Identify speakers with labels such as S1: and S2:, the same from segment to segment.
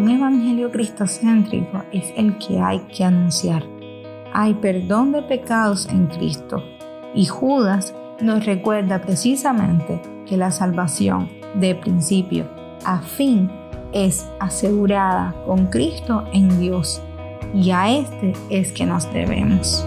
S1: un evangelio cristocéntrico es el que hay que anunciar. Hay perdón de pecados en Cristo. Y Judas nos recuerda precisamente que la salvación de principio a fin es asegurada con Cristo en Dios. Y a este es que nos debemos.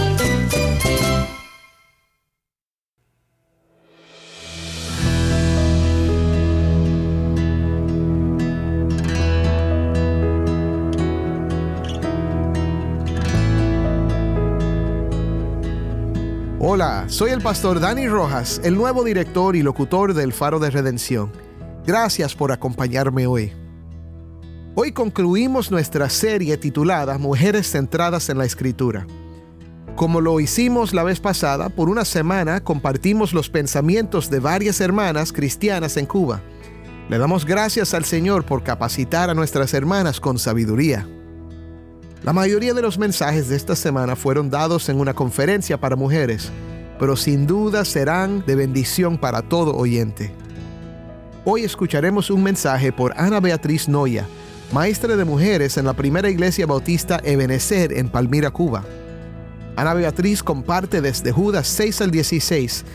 S2: Hola, soy el pastor Dani Rojas, el nuevo director y locutor del Faro de Redención. Gracias por acompañarme hoy. Hoy concluimos nuestra serie titulada Mujeres centradas en la Escritura. Como lo hicimos la vez pasada, por una semana compartimos los pensamientos de varias hermanas cristianas en Cuba. Le damos gracias al Señor por capacitar a nuestras hermanas con sabiduría. La mayoría de los mensajes de esta semana fueron dados en una conferencia para mujeres, pero sin duda serán de bendición para todo oyente. Hoy escucharemos un mensaje por Ana Beatriz Noya, maestra de mujeres en la primera iglesia bautista Ebenezer en Palmira, Cuba. Ana Beatriz comparte desde Judas 6 al 16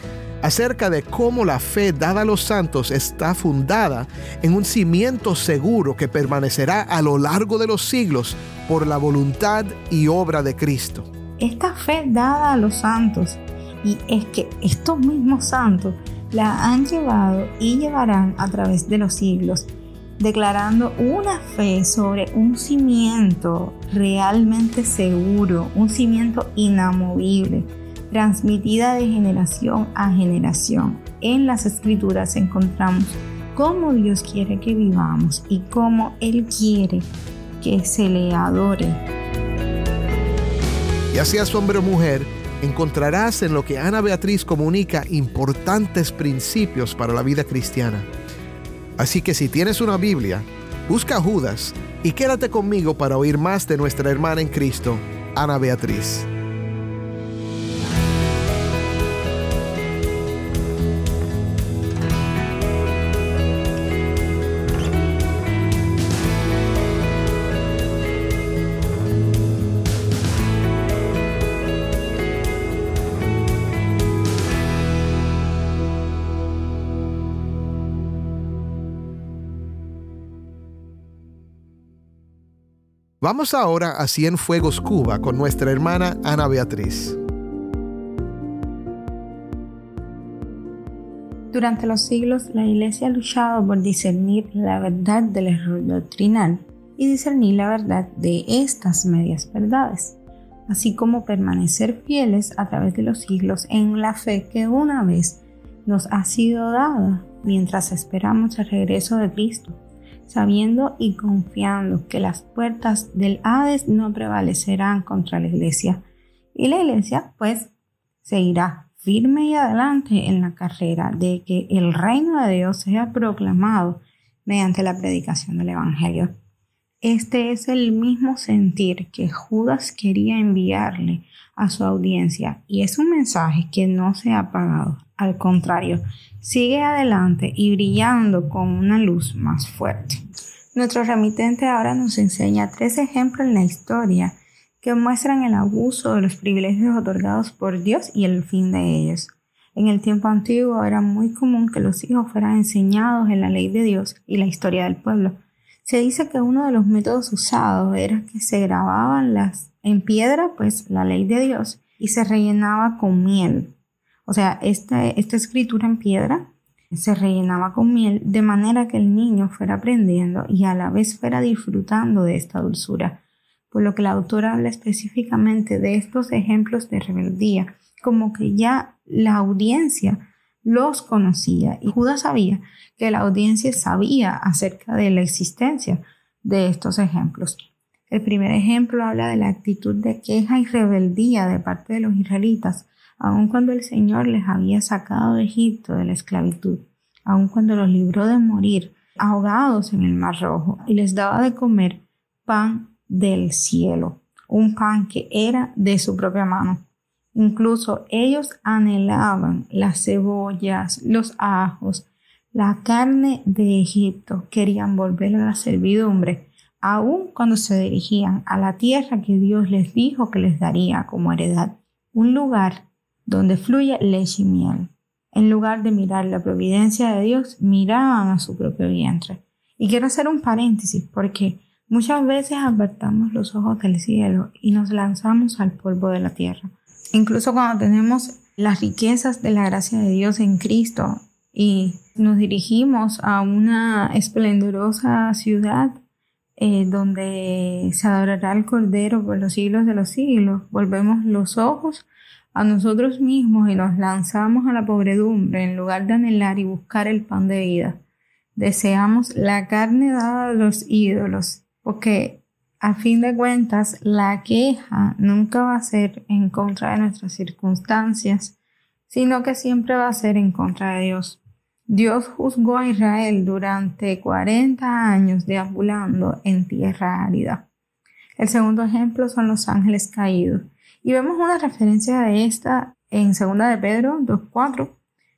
S2: acerca de cómo la fe dada a los santos está fundada en un cimiento seguro que permanecerá a lo largo de los siglos por la voluntad y obra de Cristo.
S1: Esta fe dada a los santos, y es que estos mismos santos la han llevado y llevarán a través de los siglos, declarando una fe sobre un cimiento realmente seguro, un cimiento inamovible transmitida de generación a generación. En las escrituras encontramos cómo Dios quiere que vivamos y cómo Él quiere que se le adore.
S2: Ya seas hombre o mujer, encontrarás en lo que Ana Beatriz comunica importantes principios para la vida cristiana. Así que si tienes una Biblia, busca Judas y quédate conmigo para oír más de nuestra hermana en Cristo, Ana Beatriz. Vamos ahora a Cienfuegos, Cuba, con nuestra hermana Ana Beatriz.
S1: Durante los siglos, la Iglesia ha luchado por discernir la verdad del error doctrinal y discernir la verdad de estas medias verdades, así como permanecer fieles a través de los siglos en la fe que una vez nos ha sido dada mientras esperamos el regreso de Cristo sabiendo y confiando que las puertas del Hades no prevalecerán contra la iglesia. Y la iglesia pues seguirá firme y adelante en la carrera de que el reino de Dios sea proclamado mediante la predicación del Evangelio. Este es el mismo sentir que Judas quería enviarle a su audiencia y es un mensaje que no se ha apagado. Al contrario, sigue adelante y brillando con una luz más fuerte. Nuestro remitente ahora nos enseña tres ejemplos en la historia que muestran el abuso de los privilegios otorgados por Dios y el fin de ellos. En el tiempo antiguo era muy común que los hijos fueran enseñados en la ley de Dios y la historia del pueblo. Se dice que uno de los métodos usados era que se grababan las en piedra, pues la ley de Dios, y se rellenaba con miel. O sea, esta, escritura en piedra se rellenaba con miel de manera que el niño fuera aprendiendo y a la vez fuera disfrutando de esta dulzura. Por lo que la autora habla específicamente de estos ejemplos de rebeldía, como que ya la audiencia los conocía y Judas sabía que la audiencia sabía acerca de la existencia de estos ejemplos. El primer ejemplo habla de la actitud de queja y rebeldía de parte de los israelitas, aun cuando el Señor les había sacado de Egipto de la esclavitud, aun cuando los libró de morir ahogados en el Mar Rojo y les daba de comer pan del cielo, un pan que era de su propia mano. Incluso ellos anhelaban las cebollas, los ajos, la carne de Egipto, querían volver a la servidumbre, aun cuando se dirigían a la tierra que Dios les dijo que les daría como heredad, un lugar donde fluye leche y miel. En lugar de mirar la providencia de Dios, miraban a su propio vientre. Y quiero hacer un paréntesis porque muchas veces apartamos los ojos del cielo y nos lanzamos al polvo de la tierra. Incluso cuando tenemos las riquezas de la gracia de Dios en Cristo y nos dirigimos a una esplendorosa ciudad eh, donde se adorará el Cordero por los siglos de los siglos, volvemos los ojos a nosotros mismos y nos lanzamos a la pobredumbre en lugar de anhelar y buscar el pan de vida. Deseamos la carne dada a los ídolos, porque a fin de cuentas, la queja nunca va a ser en contra de nuestras circunstancias, sino que siempre va a ser en contra de Dios. Dios juzgó a Israel durante 40 años deambulando en tierra árida. El segundo ejemplo son los ángeles caídos. Y vemos una referencia de esta en 2 de Pedro 2.4,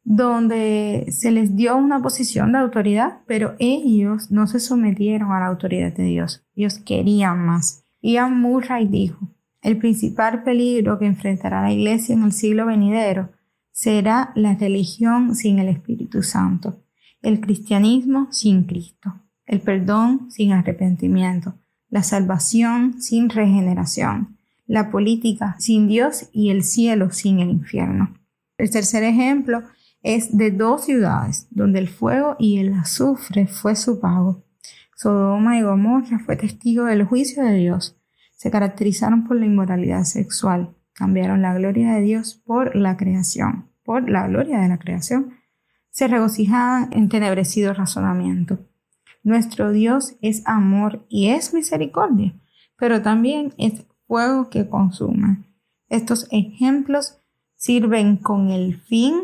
S1: donde se les dio una posición de autoridad, pero ellos no se sometieron a la autoridad de Dios. Ellos querían más. Ian Murray dijo, el principal peligro que enfrentará la iglesia en el siglo venidero será la religión sin el Espíritu Santo, el cristianismo sin Cristo, el perdón sin arrepentimiento, la salvación sin regeneración, la política sin Dios y el cielo sin el infierno. El tercer ejemplo es de dos ciudades donde el fuego y el azufre fue su pago. Sodoma y Gomorra fue testigo del juicio de Dios. Se caracterizaron por la inmoralidad sexual. Cambiaron la gloria de Dios por la creación, por la gloria de la creación. Se regocijaban en tenebrecido razonamiento. Nuestro Dios es amor y es misericordia, pero también es fuego que consume. Estos ejemplos sirven con el fin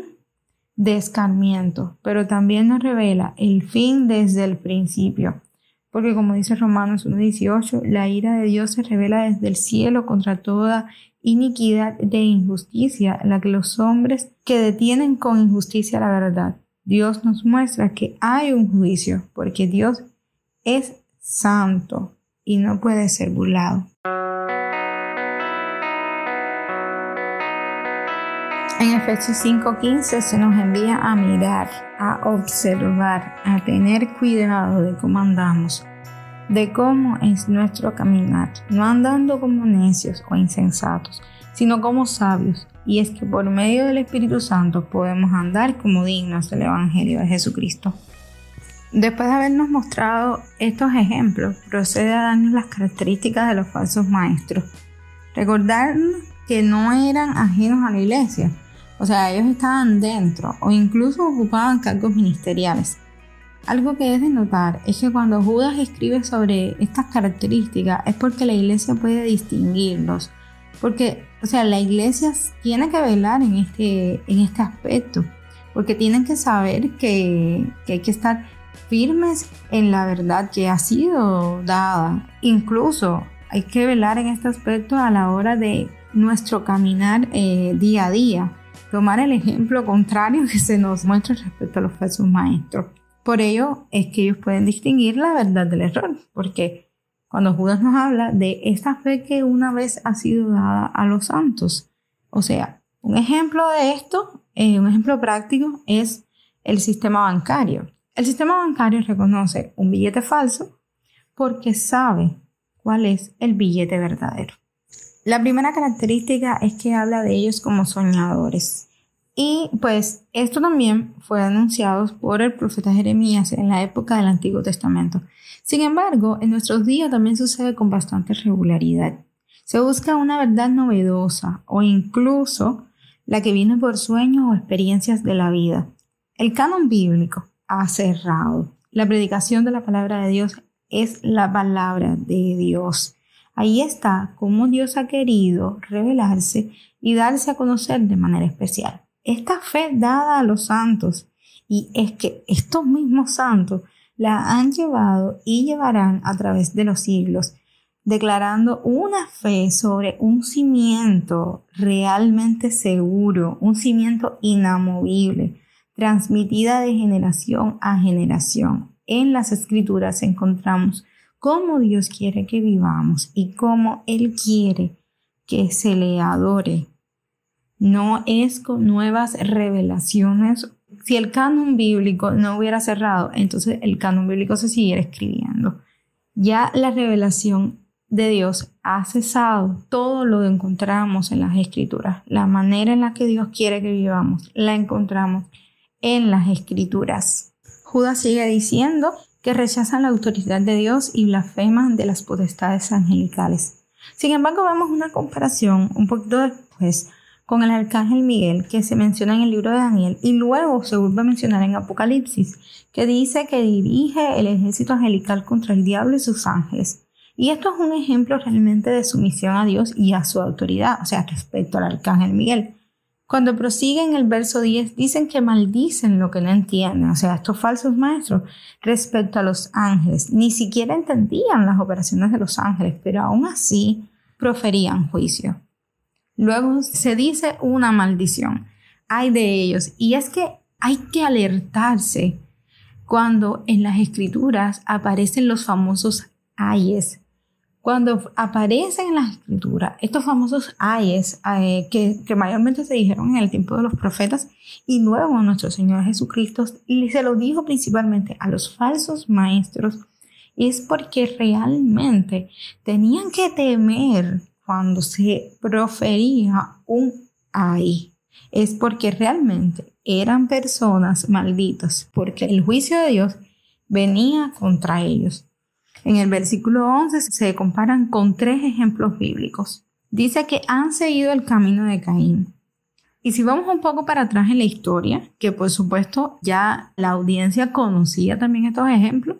S1: de escarmiento, pero también nos revela el fin desde el principio. Porque como dice Romanos 1.18, la ira de Dios se revela desde el cielo contra toda iniquidad de injusticia, la que los hombres que detienen con injusticia la verdad. Dios nos muestra que hay un juicio, porque Dios es santo y no puede ser burlado. En Efesios 5:15 se nos envía a mirar, a observar, a tener cuidado de cómo andamos, de cómo es nuestro caminar, no andando como necios o insensatos, sino como sabios. Y es que por medio del Espíritu Santo podemos andar como dignos del Evangelio de Jesucristo. Después de habernos mostrado estos ejemplos, procede a darnos las características de los falsos maestros. Recordar que no eran ajenos a la iglesia, o sea, ellos estaban dentro o incluso ocupaban cargos ministeriales. Algo que es de notar es que cuando Judas escribe sobre estas características es porque la iglesia puede distinguirlos. Porque, o sea, la iglesia tiene que velar en este, en este aspecto. Porque tienen que saber que, que hay que estar firmes en la verdad que ha sido dada. Incluso hay que velar en este aspecto a la hora de nuestro caminar eh, día a día tomar el ejemplo contrario que se nos muestra respecto a los falsos maestros. Por ello es que ellos pueden distinguir la verdad del error, porque cuando Judas nos habla de esta fe que una vez ha sido dada a los santos, o sea, un ejemplo de esto, eh, un ejemplo práctico es el sistema bancario. El sistema bancario reconoce un billete falso porque sabe cuál es el billete verdadero. La primera característica es que habla de ellos como soñadores. Y pues esto también fue anunciado por el profeta Jeremías en la época del Antiguo Testamento. Sin embargo, en nuestros días también sucede con bastante regularidad. Se busca una verdad novedosa o incluso la que viene por sueños o experiencias de la vida. El canon bíblico ha cerrado. La predicación de la palabra de Dios es la palabra de Dios. Ahí está cómo Dios ha querido revelarse y darse a conocer de manera especial esta fe dada a los santos, y es que estos mismos santos la han llevado y llevarán a través de los siglos, declarando una fe sobre un cimiento realmente seguro, un cimiento inamovible, transmitida de generación a generación. En las escrituras encontramos cómo Dios quiere que vivamos y cómo Él quiere que se le adore no es con nuevas revelaciones. Si el canon bíblico no hubiera cerrado, entonces el canon bíblico se siguiera escribiendo. Ya la revelación de Dios ha cesado. Todo lo encontramos en las escrituras. La manera en la que Dios quiere que vivamos la encontramos en las escrituras. Judas sigue diciendo que rechazan la autoridad de Dios y blasfeman de las potestades angelicales. Sin embargo, vemos una comparación un poquito después con el arcángel Miguel que se menciona en el libro de Daniel y luego se vuelve a mencionar en Apocalipsis, que dice que dirige el ejército angelical contra el diablo y sus ángeles. Y esto es un ejemplo realmente de sumisión a Dios y a su autoridad, o sea, respecto al arcángel Miguel. Cuando prosiguen el verso 10, dicen que maldicen lo que no entienden, o sea, estos falsos maestros, respecto a los ángeles. Ni siquiera entendían las operaciones de los ángeles, pero aún así proferían juicio. Luego se dice una maldición. Hay de ellos. Y es que hay que alertarse cuando en las escrituras aparecen los famosos ayes. Cuando aparecen en las escrituras estos famosos ayes eh, que, que, mayormente se dijeron en el tiempo de los profetas y luego nuestro Señor Jesucristo se lo dijo principalmente a los falsos maestros, es porque realmente tenían que temer cuando se profería un ay, es porque realmente eran personas malditas, porque el juicio de Dios venía contra ellos. En el versículo 11 se comparan con tres ejemplos bíblicos. Dice que han seguido el camino de Caín. Y si vamos un poco para atrás en la historia, que por supuesto ya la audiencia conocía también estos ejemplos,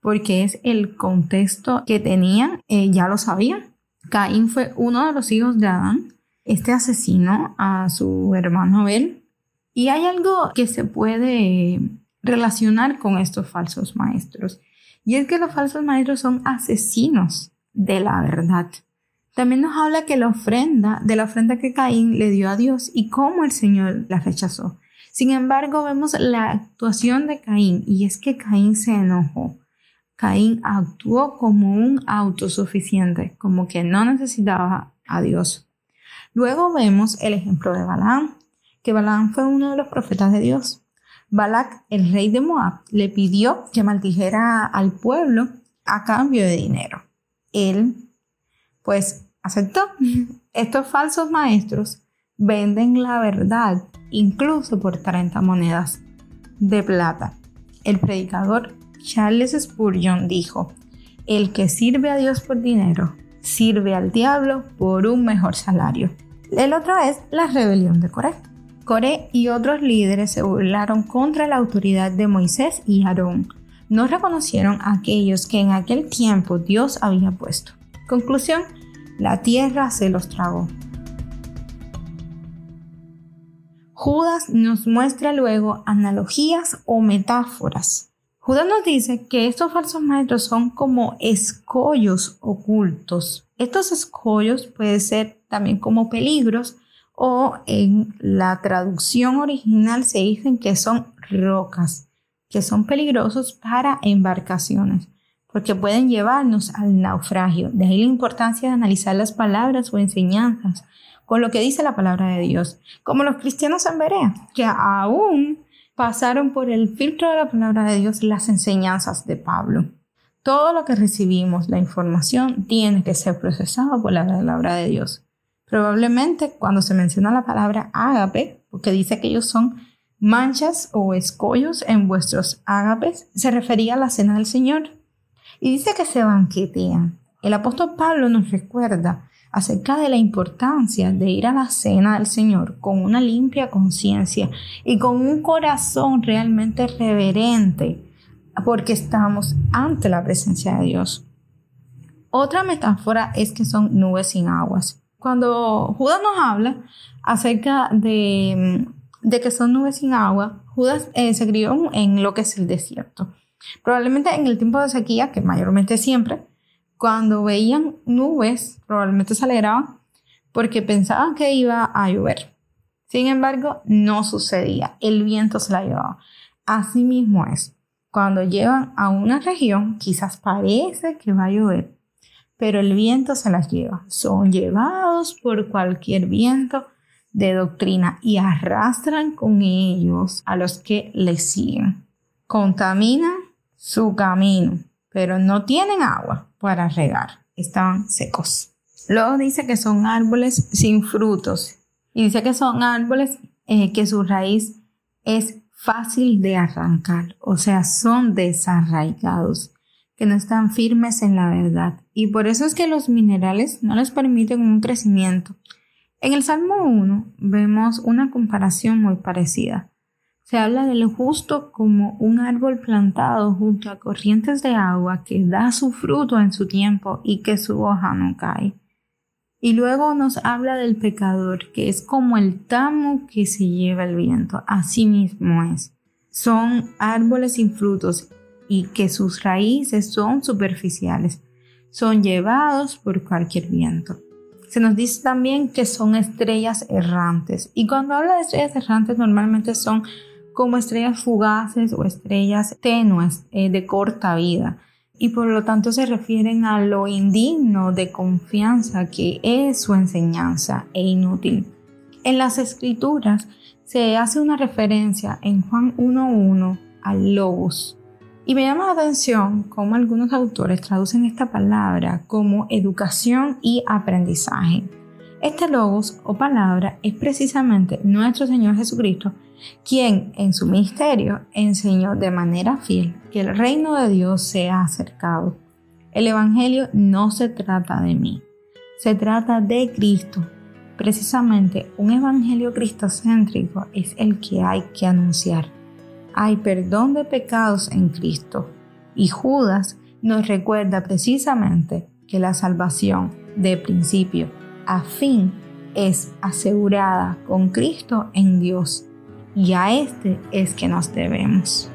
S1: porque es el contexto que tenían, eh, ya lo sabían. Caín fue uno de los hijos de Adán. Este asesinó a su hermano Abel. Y hay algo que se puede relacionar con estos falsos maestros. Y es que los falsos maestros son asesinos de la verdad. También nos habla que la ofrenda, de la ofrenda que Caín le dio a Dios y cómo el Señor la rechazó. Sin embargo, vemos la actuación de Caín y es que Caín se enojó. Caín actuó como un autosuficiente, como que no necesitaba a Dios. Luego vemos el ejemplo de Balaam, que Balaam fue uno de los profetas de Dios. Balak, el rey de Moab, le pidió que maldijera al pueblo a cambio de dinero. Él, pues, aceptó. Estos falsos maestros venden la verdad incluso por 30 monedas de plata. El predicador Charles Spurgeon dijo, el que sirve a Dios por dinero, sirve al diablo por un mejor salario. El otro es la rebelión de Coré. Coré y otros líderes se burlaron contra la autoridad de Moisés y Aarón. No reconocieron a aquellos que en aquel tiempo Dios había puesto. Conclusión, la tierra se los tragó. Judas nos muestra luego analogías o metáforas Judas nos dice que estos falsos maestros son como escollos ocultos. Estos escollos pueden ser también como peligros o en la traducción original se dicen que son rocas, que son peligrosos para embarcaciones, porque pueden llevarnos al naufragio. De ahí la importancia de analizar las palabras o enseñanzas con lo que dice la palabra de Dios, como los cristianos en Berea, que aún pasaron por el filtro de la palabra de Dios las enseñanzas de Pablo. Todo lo que recibimos, la información, tiene que ser procesado por la palabra de Dios. Probablemente cuando se menciona la palabra ágape, porque dice que ellos son manchas o escollos en vuestros ágapes, se refería a la cena del Señor. Y dice que se banquetean. El apóstol Pablo nos recuerda acerca de la importancia de ir a la cena del Señor con una limpia conciencia y con un corazón realmente reverente, porque estamos ante la presencia de Dios. Otra metáfora es que son nubes sin aguas. Cuando Judas nos habla acerca de, que son nubes sin agua, Judas eh, se crió en lo que es el desierto. Probablemente en el tiempo de sequía, que mayormente siempre, cuando veían nubes, probablemente se alegraban porque pensaban que iba a llover. Sin embargo, no sucedía. El viento se la llevaba. Así mismo es. Cuando llevan a una región, quizás parece que va a llover, pero el viento se las lleva. Son llevados por cualquier viento de doctrina y arrastran con ellos a los que les siguen. Contaminan su camino, pero no tienen agua para regar, estaban secos. Luego dice que son árboles sin frutos y dice que son árboles eh, que su raíz es fácil de arrancar, o sea, son desarraigados, que no están firmes en la verdad. Y por eso es que los minerales no les permiten un crecimiento. En el Salmo 1 vemos una comparación muy parecida. Se habla del justo como un árbol plantado junto a corrientes de agua que da su fruto en su tiempo y que su hoja no cae. Y luego nos habla del pecador, que es como el tamo que se lleva el viento. Así mismo es. Son árboles sin frutos y que sus raíces son superficiales. Son llevados por cualquier viento. Se nos dice también que son estrellas errantes. Y cuando habla de estrellas errantes normalmente son como estrellas fugaces o estrellas tenues eh, de corta vida y por lo tanto se refieren a lo indigno de confianza que es su enseñanza e inútil. En las escrituras se hace una referencia en Juan 1.1 al logos y me llama la atención cómo algunos autores traducen esta palabra como educación y aprendizaje. Este logos o palabra es precisamente nuestro Señor Jesucristo quien en su ministerio enseñó de manera fiel que el reino de Dios se ha acercado. El Evangelio no se trata de mí, se trata de Cristo. Precisamente un Evangelio cristocéntrico es el que hay que anunciar. Hay perdón de pecados en Cristo y Judas nos recuerda precisamente que la salvación de principio a fin es asegurada con Cristo en Dios y a este es que nos debemos.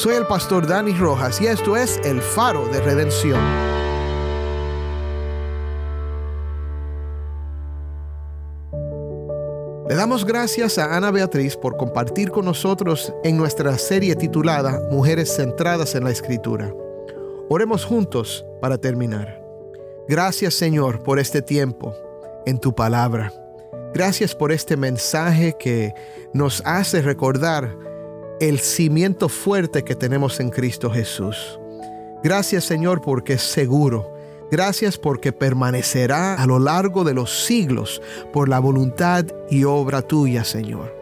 S2: Soy el pastor Dani Rojas y esto es El Faro de Redención. Le damos gracias a Ana Beatriz por compartir con nosotros en nuestra serie titulada Mujeres Centradas en la Escritura. Oremos juntos para terminar. Gracias Señor por este tiempo en tu palabra. Gracias por este mensaje que nos hace recordar el cimiento fuerte que tenemos en Cristo Jesús. Gracias Señor porque es seguro. Gracias porque permanecerá a lo largo de los siglos por la voluntad y obra tuya, Señor.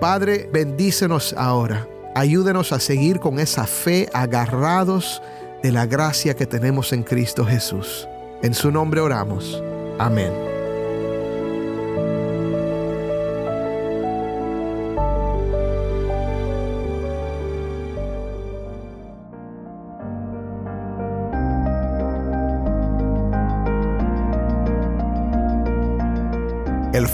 S2: Padre, bendícenos ahora. Ayúdenos a seguir con esa fe agarrados de la gracia que tenemos en Cristo Jesús. En su nombre oramos. Amén.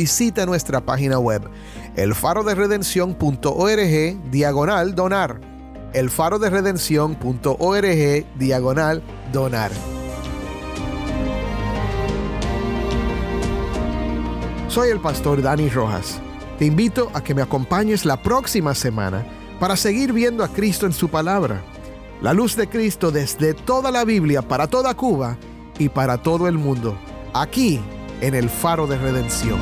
S2: visita nuestra página web elfaroderedención.org diagonal donar. elfaroderedención.org diagonal donar. Soy el pastor Dani Rojas. Te invito a que me acompañes la próxima semana para seguir viendo a Cristo en su palabra. La luz de Cristo desde toda la Biblia para toda Cuba y para todo el mundo. Aquí en el Faro de Redención.